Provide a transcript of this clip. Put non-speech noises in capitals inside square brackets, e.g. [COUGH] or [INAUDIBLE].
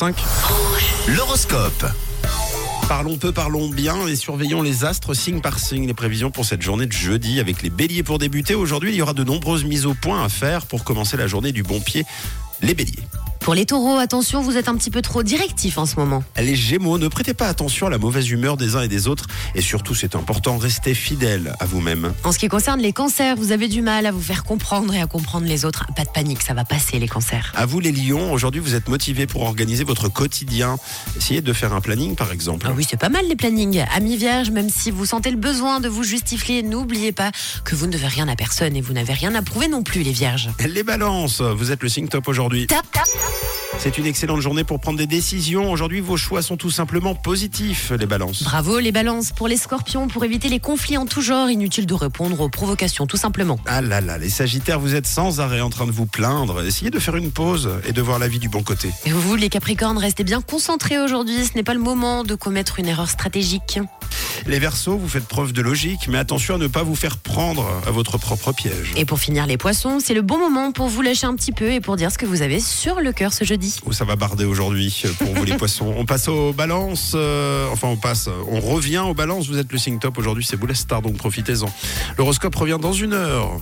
7h05. L'horoscope. Parlons peu, parlons bien et surveillons les astres signe par signe. Les prévisions pour cette journée de jeudi avec les béliers pour débuter. Aujourd'hui, il y aura de nombreuses mises au point à faire pour commencer la journée du bon pied. Les béliers. Pour les taureaux, attention, vous êtes un petit peu trop directif en ce moment. Les Gémeaux, ne prêtez pas attention à la mauvaise humeur des uns et des autres. Et surtout, c'est important, restez fidèle à vous-même. En ce qui concerne les cancers, vous avez du mal à vous faire comprendre et à comprendre les autres. Pas de panique, ça va passer les cancers. À vous les lions, aujourd'hui vous êtes motivés pour organiser votre quotidien. Essayez de faire un planning par exemple. Ah oui, c'est pas mal les plannings. Amis vierges, même si vous sentez le besoin de vous justifier, n'oubliez pas que vous ne devez rien à personne et vous n'avez rien à prouver non plus les vierges. Les balances, vous êtes le signe top aujourd'hui. Tap, tap. C'est une excellente journée pour prendre des décisions. Aujourd'hui, vos choix sont tout simplement positifs, les balances. Bravo les balances. Pour les scorpions, pour éviter les conflits en tout genre, inutile de répondre aux provocations tout simplement. Ah là là, les sagittaires, vous êtes sans arrêt en train de vous plaindre. Essayez de faire une pause et de voir la vie du bon côté. Et vous, les capricornes, restez bien concentrés aujourd'hui. Ce n'est pas le moment de commettre une erreur stratégique. Les versos, vous faites preuve de logique, mais attention à ne pas vous faire prendre à votre propre piège. Et pour finir les poissons, c'est le bon moment pour vous lâcher un petit peu et pour dire ce que vous avez sur le cœur ce jeudi. Où ça va barder aujourd'hui pour vous les [LAUGHS] poissons? On passe aux balances, euh, enfin on passe, on revient aux balances. Vous êtes le signe top aujourd'hui, c'est vous la star, donc profitez-en. L'horoscope revient dans une heure.